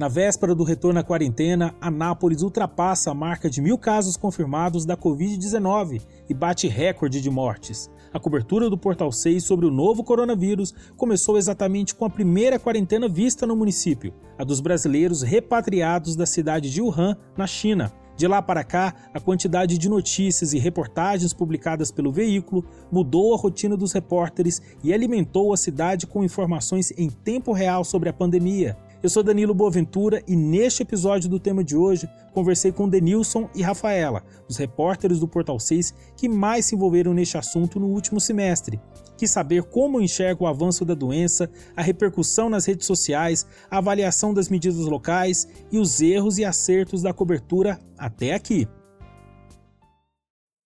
Na véspera do retorno à quarentena, Anápolis ultrapassa a marca de mil casos confirmados da Covid-19 e bate recorde de mortes. A cobertura do Portal 6 sobre o novo coronavírus começou exatamente com a primeira quarentena vista no município, a dos brasileiros repatriados da cidade de Wuhan, na China. De lá para cá, a quantidade de notícias e reportagens publicadas pelo veículo mudou a rotina dos repórteres e alimentou a cidade com informações em tempo real sobre a pandemia. Eu sou Danilo Boaventura e neste episódio do tema de hoje conversei com Denilson e Rafaela, os repórteres do Portal 6 que mais se envolveram neste assunto no último semestre. Quis saber como enxerga o avanço da doença, a repercussão nas redes sociais, a avaliação das medidas locais e os erros e acertos da cobertura até aqui.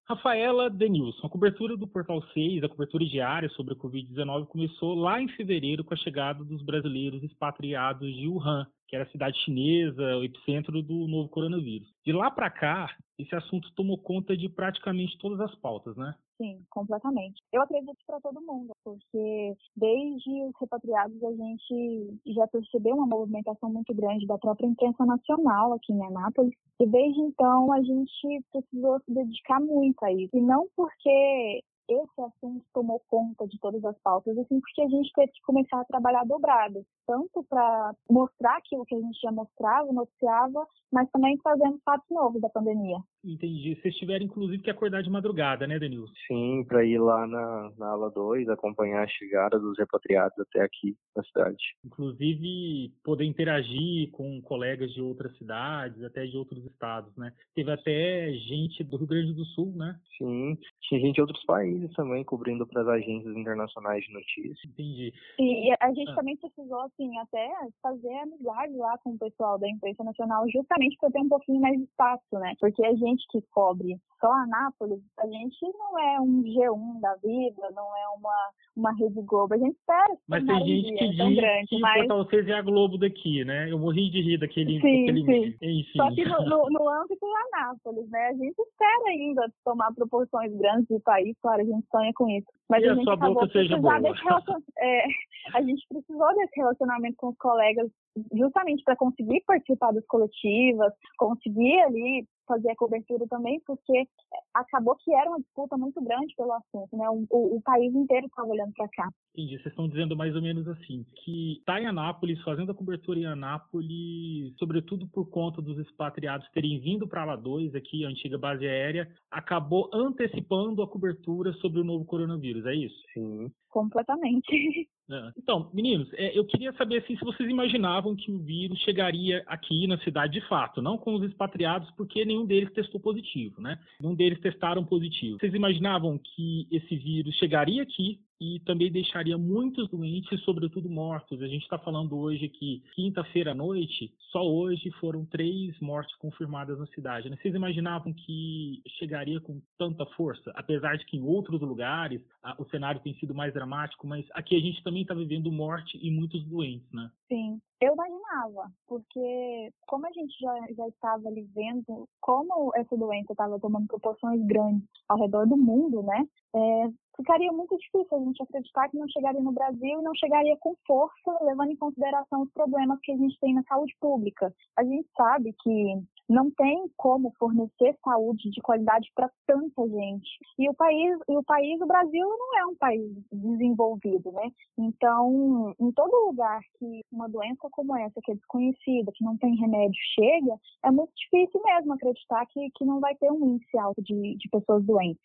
Rafaela Denilson, a cobertura do Portal 6, a cobertura diária sobre a Covid-19 começou lá em fevereiro com a chegada dos brasileiros expatriados de Wuhan, que era a cidade chinesa, o epicentro do novo coronavírus. De lá para cá, esse assunto tomou conta de praticamente todas as pautas, né? Sim, completamente. Eu acredito para todo mundo, porque desde os repatriados a gente já percebeu uma movimentação muito grande da própria imprensa nacional aqui em Anápolis, e desde então a gente precisou se dedicar muito a isso. E não porque esse assunto tomou conta de todas as pautas, assim, porque a gente teve que começar a trabalhar dobrado, tanto para mostrar aquilo que a gente já mostrava, noticiava, mas também fazendo fatos novos da pandemia. Entendi. Vocês tiveram, inclusive, que acordar de madrugada, né, Denilson? Sim, para ir lá na, na ala 2, acompanhar a chegada dos repatriados até aqui na cidade. Inclusive, poder interagir com colegas de outras cidades, até de outros estados, né? Teve até gente do Rio Grande do Sul, né? Sim, tinha gente de outros países também, cobrindo para as agências internacionais de notícias. Entendi. E a gente ah. também precisou, assim, até fazer amizade lá com o pessoal da imprensa nacional, justamente para ter um pouquinho mais de espaço, né? Porque a gente gente que cobre só Anápolis, a gente não é um G1 da vida, não é uma, uma Rede Globo. A gente espera Mas tem gente que diz grande, que mas... 6 é a Globo daqui, né? Eu morri de rir daquele... Sim, daquele... sim. Só que no, no, no âmbito de Anápolis, né? A gente espera ainda tomar proporções grandes do país, claro, a gente sonha com isso. Mas e a, a gente sua boca seja boa. Relacion... É, a gente precisou desse relacionamento com os colegas justamente para conseguir participar das coletivas, conseguir ali fazer a cobertura também, porque acabou que era uma disputa muito grande pelo assunto, né? O, o, o país inteiro estava olhando para cá. Entendi. Vocês estão dizendo mais ou menos assim, que está em Anápolis, fazendo a cobertura em Anápolis, sobretudo por conta dos expatriados terem vindo para La 2, aqui, a antiga base aérea, acabou antecipando a cobertura sobre o novo coronavírus, é isso? Sim. Completamente. É. Então, meninos, é, eu queria saber assim, se vocês imaginavam que o vírus chegaria aqui na cidade de fato, não com os expatriados, porque nenhum deles testou positivo, né? Nenhum deles testaram positivo. Vocês imaginavam que esse vírus chegaria aqui, e também deixaria muitos doentes, sobretudo mortos. A gente está falando hoje que quinta-feira à noite, só hoje foram três mortes confirmadas na cidade. Né? Vocês imaginavam que chegaria com tanta força, apesar de que em outros lugares a, o cenário tem sido mais dramático, mas aqui a gente também está vivendo morte e muitos doentes, né? Sim, eu imaginava, porque como a gente já, já estava ali vendo como essa doença estava tomando proporções grandes ao redor do mundo, né? É, ficaria muito difícil a gente acreditar que não chegaria no Brasil e não chegaria com força, levando em consideração os problemas que a gente tem na saúde pública. A gente sabe que não tem como fornecer saúde de qualidade para tanta gente. E o país, e o país, o Brasil não é um país desenvolvido, né? Então, em todo lugar que uma doença como essa, que é desconhecida, que não tem remédio, chega, é muito difícil mesmo acreditar que, que não vai ter um índice alto de, de pessoas doentes.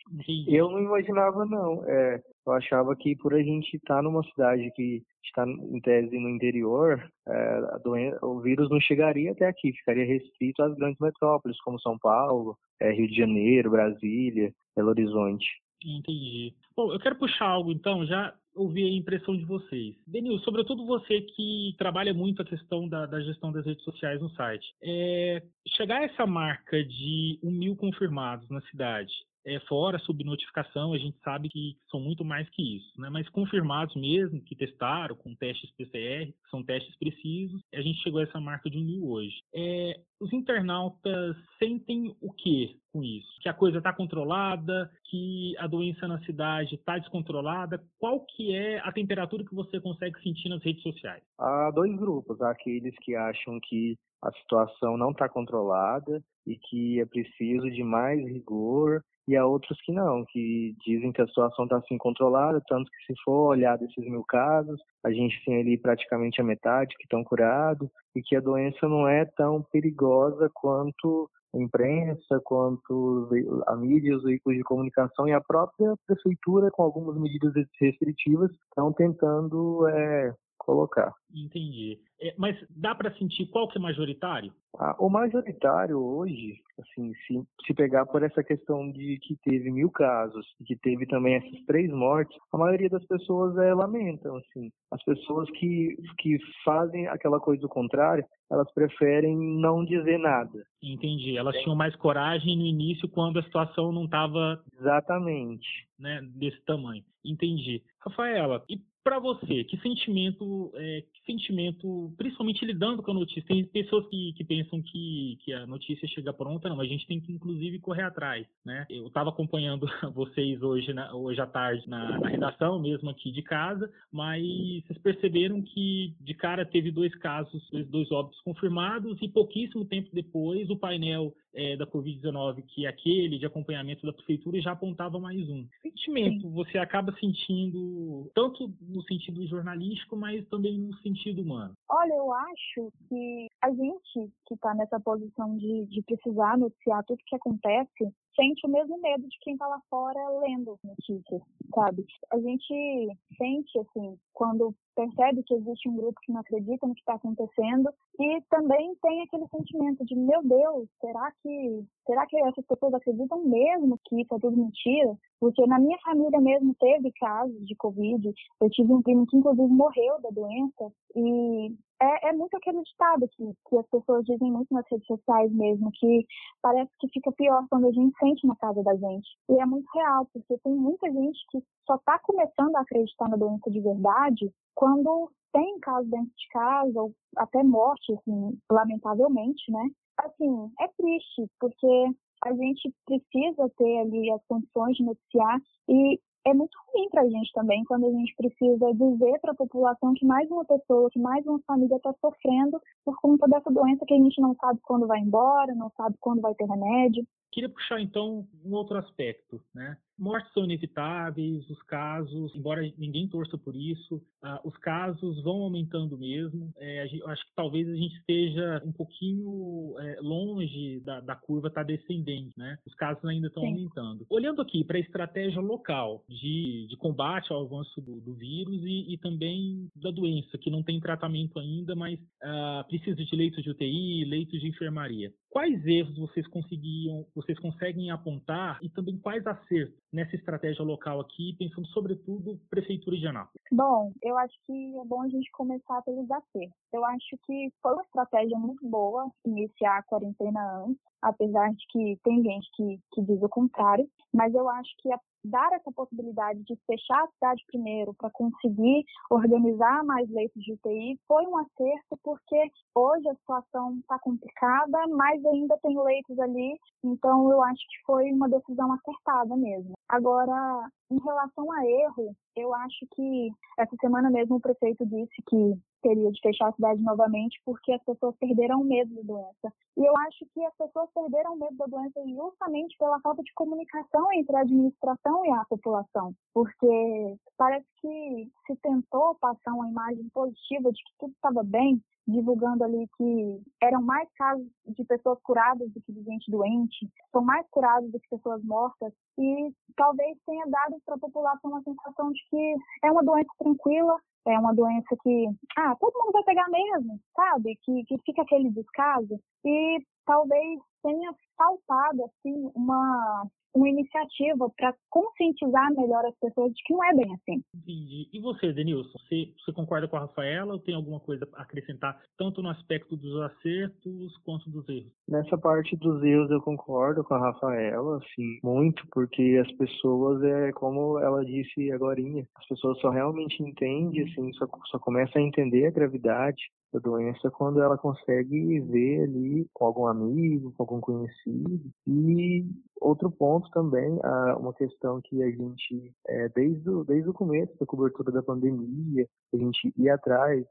Eu não imaginava, não. É, eu achava que por a gente estar tá numa cidade que está em tese no interior, é, doença, o vírus não chegaria até aqui, ficaria restrito às grandes metrópoles como São Paulo, é, Rio de Janeiro, Brasília, Belo Horizonte. Entendi. Bom, eu quero puxar algo então, já ouvir a impressão de vocês. Denil, sobretudo você que trabalha muito a questão da, da gestão das redes sociais no site. É, chegar a essa marca de um mil confirmados na cidade, é, fora subnotificação, a gente sabe que são muito mais que isso, né? Mas confirmados mesmo, que testaram com testes PCR, são testes precisos, a gente chegou a essa marca de um mil hoje. É, os internautas sentem o que com isso? Que a coisa está controlada, que a doença na cidade está descontrolada? Qual que é a temperatura que você consegue sentir nas redes sociais? Há dois grupos, aqueles que acham que a situação não está controlada e que é preciso de mais rigor e há outros que não, que dizem que a situação está assim controlada, tanto que se for olhar desses mil casos, a gente tem ali praticamente a metade que estão curados e que a doença não é tão perigosa quanto a imprensa, quanto a mídia, os veículos de comunicação e a própria prefeitura, com algumas medidas restritivas, estão tentando é, colocar. Entendi. É, mas dá para sentir qual que é majoritário? Ah, o majoritário hoje, assim, se, se pegar por essa questão de que teve mil casos e que teve também essas três mortes, a maioria das pessoas é, lamentam, assim. As pessoas que, que fazem aquela coisa do contrário, elas preferem não dizer nada. Entendi. Elas tinham mais coragem no início quando a situação não estava exatamente né, desse tamanho. Entendi. Rafaela, e para você, que sentimento, é, que sentimento, principalmente lidando com a notícia, tem pessoas que, que pensam que, que a notícia chega pronta, não, a gente tem que inclusive correr atrás, né? Eu estava acompanhando vocês hoje, na, hoje à tarde na, na, redação, mesmo aqui de casa, mas vocês perceberam que de cara teve dois casos, dois óbitos confirmados e pouquíssimo tempo depois o painel é, da Covid-19, que é aquele de acompanhamento da prefeitura, já apontava mais um. Sentimento, Sim. você acaba sentindo, tanto no sentido jornalístico, mas também no sentido humano? Olha, eu acho que a gente que está nessa posição de, de precisar noticiar tudo que acontece, sente o mesmo medo de quem está lá fora lendo notícias, sabe? A gente sente, assim, quando percebe que existe um grupo que não acredita no que está acontecendo e também tem aquele sentimento de, meu Deus, será que, será que essas pessoas acreditam mesmo que isso é tudo mentira? Porque na minha família mesmo teve casos de Covid, eu tive um primo que inclusive morreu da doença e é, é, muito aquele ditado que, que as pessoas dizem muito nas redes sociais mesmo, que parece que fica pior quando a gente sente na casa da gente. E é muito real, porque tem muita gente que só está começando a acreditar na doença de verdade quando tem caso dentro de casa, ou até morte, assim, lamentavelmente, né? Assim, é triste, porque a gente precisa ter ali as condições de noticiar e é muito ruim para a gente também quando a gente precisa dizer para a população que mais uma pessoa, que mais uma família está sofrendo por conta dessa doença que a gente não sabe quando vai embora, não sabe quando vai ter remédio. Queria puxar então um outro aspecto, né? Mortes são inevitáveis, os casos, embora ninguém torça por isso, uh, os casos vão aumentando mesmo. É, gente, acho que talvez a gente esteja um pouquinho é, longe da, da curva estar tá descendente, né? Os casos ainda estão aumentando. Olhando aqui para a estratégia local de, de combate ao avanço do, do vírus e, e, também da doença, que não tem tratamento ainda, mas uh, precisa de leitos de UTI, leitos de enfermaria. Quais erros vocês conseguiam, vocês conseguem apontar e também quais acertos nessa estratégia local aqui, pensando sobretudo prefeitura de Anápolis? Bom, eu acho que é bom a gente começar pelos acertos. Eu acho que foi uma estratégia muito boa iniciar a quarentena antes, apesar de que tem gente que, que diz o contrário, mas eu acho que a dar essa possibilidade de fechar a cidade primeiro para conseguir organizar mais leitos de UTI foi um acerto, porque hoje a situação está complicada, mas ainda tem leitos ali, então eu acho que foi uma decisão acertada mesmo. Agora, em relação a erro, eu acho que essa semana mesmo o prefeito disse que teria de fechar a cidade novamente porque as pessoas perderam o medo da doença. E eu acho que as pessoas perderam medo da doença justamente pela falta de comunicação entre a administração e a população, porque parece que se tentou passar uma imagem positiva de que tudo estava bem, divulgando ali que eram mais casos de pessoas curadas do que de gente doente, são mais curados do que pessoas mortas, e talvez tenha dado para a população uma sensação de que é uma doença tranquila, é uma doença que, ah, todo mundo vai pegar mesmo, sabe? Que, que fica aquele descaso. E talvez tenha faltado, assim, uma, uma iniciativa para conscientizar melhor as pessoas de que não é bem assim. Entendi. E você, Denilson, você, você concorda com a Rafaela ou tem alguma coisa a acrescentar, tanto no aspecto dos acertos quanto dos erros? Nessa parte dos erros eu concordo com a Rafaela, assim, muito, porque as pessoas, é como ela disse agora, as pessoas só realmente entendem, assim, só, só começam a entender a gravidade da doença quando ela consegue ver ali com algum amigo, com algum conhecido. E outro ponto também, uma questão que a gente, é, desde, o, desde o começo da cobertura da pandemia, a gente ia atrás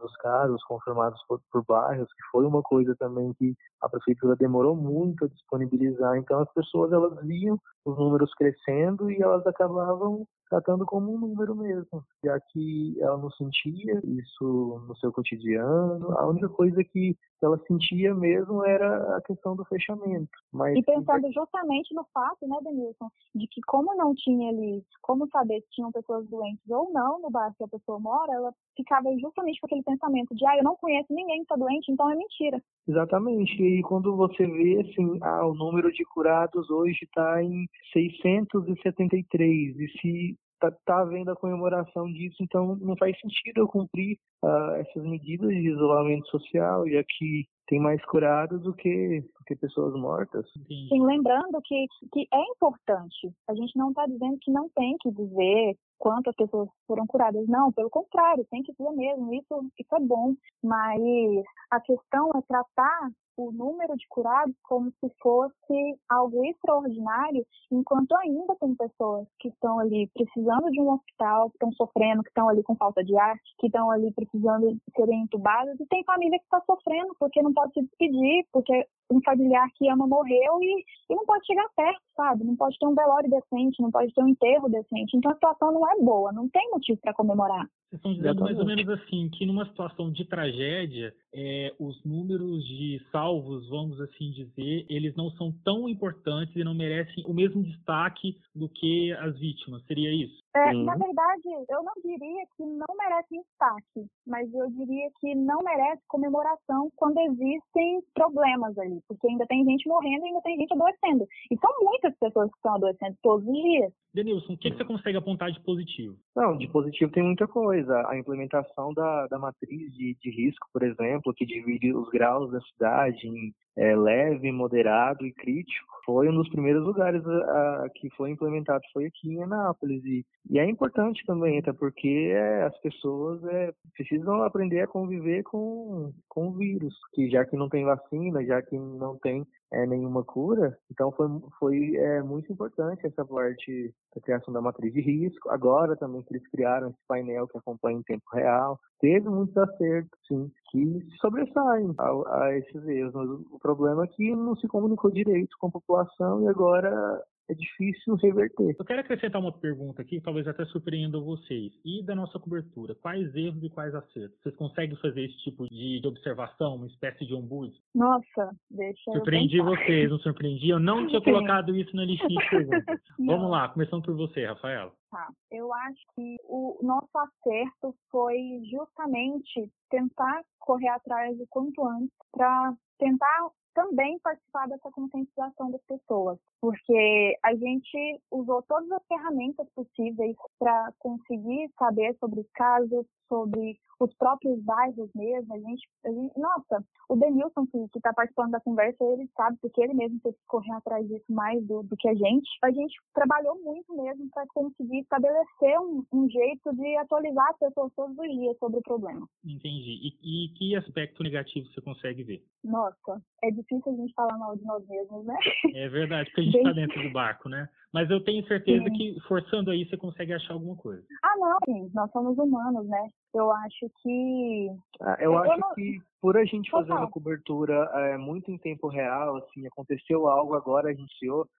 dos casos confirmados por, por bairros, que foi uma coisa também que a prefeitura demorou muito a disponibilizar. Então as pessoas elas viam os números crescendo e elas acabavam tratando como um número mesmo, já que ela não sentia isso no seu cotidiano. A única coisa que ela sentia mesmo era a questão do fechamento. Mas e pensando justamente no fato, né, Denilson, de que como não tinha ali, como saber se tinham pessoas doentes ou não no bairro que a pessoa mora, ela ficava justamente com aquele pensamento de, ah, eu não conheço ninguém que está doente, então é mentira. Exatamente. E quando você vê, assim, ah, o número de curados hoje está em 673, e se tá, tá havendo a comemoração disso, então não faz sentido eu cumprir uh, essas medidas de isolamento social, já que tem mais curados do que, do que pessoas mortas. Sim, lembrando que, que é importante. A gente não está dizendo que não tem que dizer quantas pessoas foram curadas. Não, pelo contrário, tem que dizer mesmo. Isso, isso é bom. Mas a questão é tratar o número de curados como se fosse algo extraordinário, enquanto ainda tem pessoas que estão ali precisando de um hospital, que estão sofrendo, que estão ali com falta de ar, que estão ali precisando de serem entubadas, e tem família que está sofrendo porque não pode se despedir, porque um familiar que ama morreu e, e não pode chegar perto, sabe? Não pode ter um velório decente, não pode ter um enterro decente. Então a situação não é boa, não tem motivo para comemorar. Vocês estão dizendo mais ou menos assim, que numa situação de tragédia, é, os números de salvos, vamos assim dizer, eles não são tão importantes e não merecem o mesmo destaque do que as vítimas. Seria isso? É, na verdade, eu não diria que não merece destaque, mas eu diria que não merece comemoração quando existem problemas ali, porque ainda tem gente morrendo e ainda tem gente adoecendo. E são muitas pessoas que estão adoecendo todos os dias. Denilson, o que, você consegue apontar de positivo? Não, de positivo tem muita coisa. A implementação da, da matriz de, de risco, por exemplo, que divide os graus da cidade em é, leve, moderado e crítico, foi um dos primeiros lugares a, a, que foi implementado, foi aqui em Anápolis. E, e é importante também, até porque as pessoas é, precisam aprender a conviver com, com o vírus, que já que não tem vacina, já que não tem é, nenhuma cura, então foi, foi é, muito importante essa parte da criação da matriz de risco. Agora também que eles criaram esse painel que acompanha em tempo real, teve muitos acertos, sim, que sobressaem a, a esses erros. Mas o problema é que não se comunicou direito com a população e agora é difícil reverter. Eu quero acrescentar uma pergunta aqui, talvez até surpreenda vocês. E da nossa cobertura, quais erros e quais acertos? Vocês conseguem fazer esse tipo de, de observação, uma espécie de ombuds? Nossa, deixa Surpreendi eu vocês, não surpreendi? Eu não tinha Sim. colocado isso na listinha de perguntas. Vamos lá, começando por você, Rafaela. Tá, eu acho que o nosso acerto foi justamente tentar correr atrás o quanto antes para tentar também participar dessa conscientização das pessoas, porque a gente usou todas as ferramentas possíveis para conseguir saber sobre os casos, sobre os próprios bairros mesmo. A gente, a gente nossa, o Denilson, que está participando da conversa, ele sabe, porque ele mesmo teve que correr atrás disso mais do, do que a gente. A gente trabalhou muito mesmo para conseguir estabelecer um, um, jeito de atualizar as pessoas todos os dias sobre o problema. Entendi. E, e que aspecto negativo você consegue ver? Nossa, é difícil a gente falar mal de nós mesmos, né? É verdade, porque a gente está dentro do barco, né? Mas eu tenho certeza Sim. que forçando aí você consegue achar alguma coisa. Ah, não, sim, nós somos humanos, né? Eu acho que. Ah, eu, eu, acho não... que por a gente fazer uma cobertura é, muito em tempo real, assim, aconteceu algo, agora a gente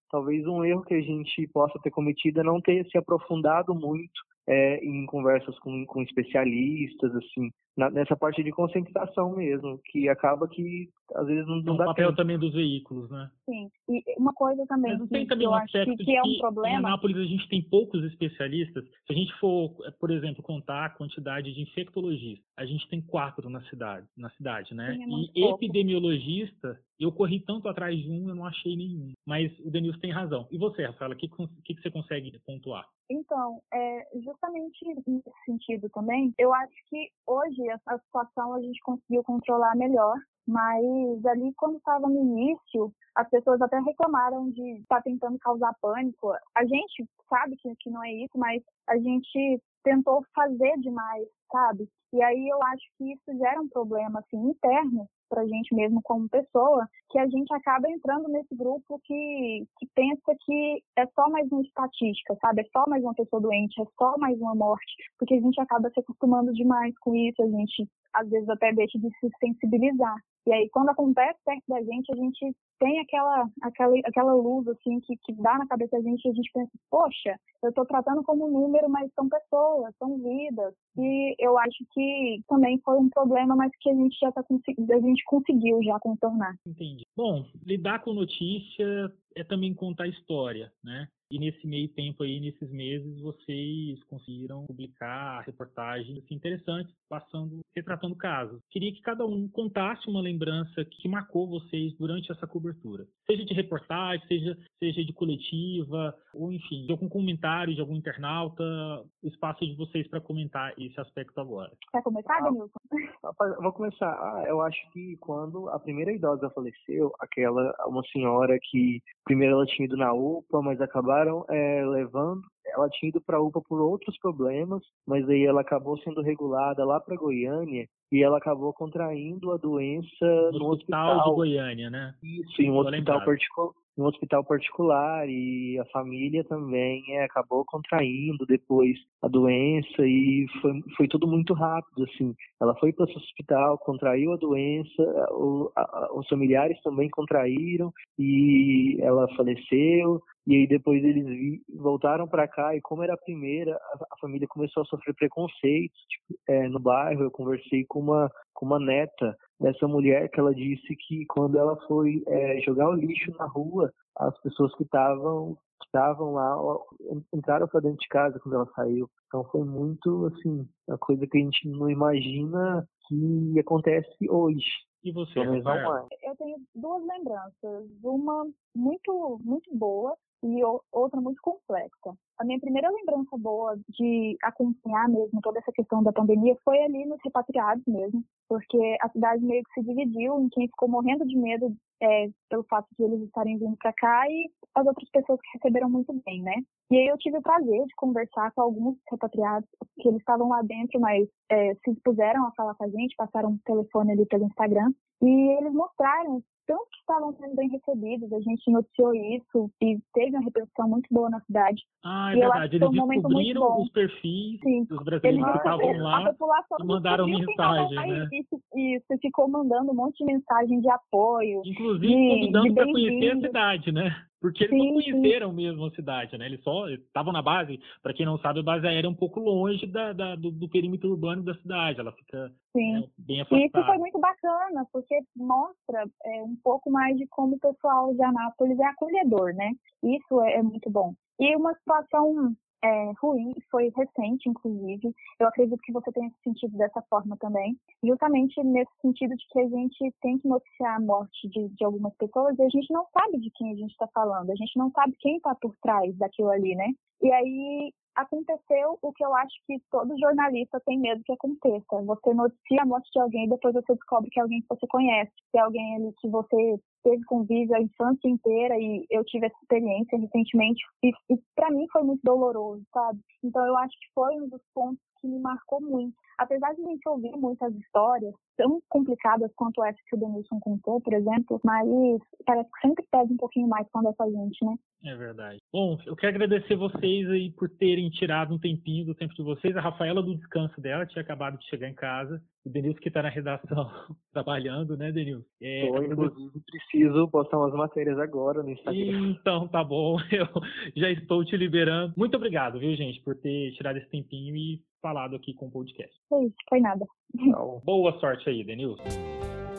talvez um erro que a gente possa ter cometido é não ter se aprofundado muito é, em conversas com, com especialistas, assim, na, nessa parte de conscientização mesmo, que acaba que às vezes não, não é dá o papel tempo. também dos veículos, né? Sim, e uma coisa também Mas não tem também um aspecto que, que é um problema. Em Anápolis a gente tem poucos especialistas. Se a gente for, por exemplo, contar a quantidade de infectologistas, a gente tem quatro na cidade, na cidade verdade, né? E pouco. epidemiologista, eu corri tanto atrás de um, eu não achei nenhum. Mas o Denilson tem razão. E você, Rafaela, o que, que, que você consegue pontuar? Então, é, justamente nesse sentido também, eu acho que hoje a, a situação a gente conseguiu controlar melhor, mas ali quando estava no início, as pessoas até reclamaram de estar tá tentando causar pânico. A gente sabe que, que não é isso, mas a gente tentou fazer demais, sabe? E aí eu acho que isso gera um problema assim interno para a gente mesmo como pessoa, que a gente acaba entrando nesse grupo que, que pensa que é só mais uma estatística, sabe? É só mais uma pessoa doente, é só mais uma morte, porque a gente acaba se acostumando demais com isso, a gente às vezes até deixa de se sensibilizar. E aí, quando acontece perto da gente, a gente tem aquela, aquela, aquela luz, assim, que, que dá na cabeça da gente e a gente pensa, poxa, eu estou tratando como número, mas são pessoas, são vidas. E eu acho que também foi um problema, mas que a gente já tá a gente conseguiu já contornar. Entendi. Bom, lidar com notícia é também contar história, né? E nesse meio tempo aí, nesses meses, vocês conseguiram publicar reportagens assim, interessantes, passando, retratando casos. Queria que cada um contasse uma lembrança que marcou vocês durante essa cobertura. Seja de reportagem, seja, seja de coletiva, ou enfim, de algum comentário de algum internauta, o espaço é de vocês para comentar esse aspecto agora. Quer começar, Denilson? Ah, vou começar. Ah, eu acho que quando a primeira idosa faleceu, aquela, uma senhora que primeiro ela tinha ido na UPA, mas acabaram é, levando. Ela tinha ido para a UPA por outros problemas, mas aí ela acabou sendo regulada lá para Goiânia e ela acabou contraindo a doença no, no hospital, hospital de Goiânia, né? Isso, em um hospital particular um hospital particular e a família também é, acabou contraindo depois a doença e foi, foi tudo muito rápido assim ela foi para esse hospital contraiu a doença o, a, os familiares também contraíram e ela faleceu e aí depois eles vi, voltaram para cá e como era a primeira, a, a, família começou a sofrer preconceitos tipo, é, no bairro. Eu conversei com uma com uma neta dessa mulher que ela disse que quando ela foi é, jogar o lixo na rua, as pessoas que estavam estavam lá entraram para dentro de casa quando ela saiu. Então foi muito assim, uma coisa que a gente não imagina que acontece hoje. E você, Eu tenho duas lembranças, uma muito muito boa e outra muito complexa. A minha primeira lembrança boa de acompanhar mesmo toda essa questão da pandemia foi ali nos repatriados mesmo, porque a cidade meio que se dividiu em quem ficou morrendo de medo é, pelo fato de eles estarem vindo para cá e as outras pessoas que receberam muito bem, né? E aí eu tive o prazer de conversar com alguns repatriados que eles estavam lá dentro, mas é, se dispuseram a falar com a gente, passaram um telefone ali pelo Instagram e eles mostraram tanto que estavam sendo bem recebidos, a gente noticiou isso e teve uma repercussão muito boa na cidade. Ah, é e verdade, eles um descobriram os perfis Sim. dos brasileiros que estavam lá e mandaram mensagem, né? Isso, isso, ficou mandando um monte de mensagem de apoio. Inclusive convidando para conhecer a cidade, né? Porque eles sim, não conheceram sim. mesmo a cidade, né? Eles só estavam na base. Para quem não sabe, a base aérea é um pouco longe da, da do, do, perímetro urbano da cidade. Ela fica né, bem afastada. E isso foi muito bacana, porque mostra é, um pouco mais de como o pessoal de Anápolis é acolhedor, né? Isso é, é muito bom. E uma situação é, ruim, foi recente, inclusive. Eu acredito que você tenha se sentido dessa forma também. Justamente nesse sentido de que a gente tem que noticiar a morte de, de algumas pessoas e a gente não sabe de quem a gente está falando, a gente não sabe quem está por trás daquilo ali, né? E aí aconteceu o que eu acho que todo jornalista tem medo que aconteça. Você noticia a morte de alguém e depois você descobre que é alguém que você conhece, que é alguém ali que você teve convívio a infância inteira e eu tive essa experiência recentemente e, e para mim foi muito doloroso, sabe? Então eu acho que foi um dos pontos que me marcou muito. Apesar de a gente ouvir muitas histórias tão complicadas quanto essa que o Denilson contou, por exemplo, mas parece que sempre pede um pouquinho mais quando é a gente, né? É verdade. Bom, eu quero agradecer vocês aí por terem tirado um tempinho do tempo de vocês. A Rafaela do descanso dela tinha acabado de chegar em casa. O Denilson que está na redação trabalhando, né, Denilson? É, Tô, inclusive, preciso postar umas matérias agora no Instagram. Então, tá bom. Eu já estou te liberando. Muito obrigado, viu, gente, por ter tirado esse tempinho e falado aqui com o podcast. Foi isso, foi nada. Então, boa sorte aí, Denilson.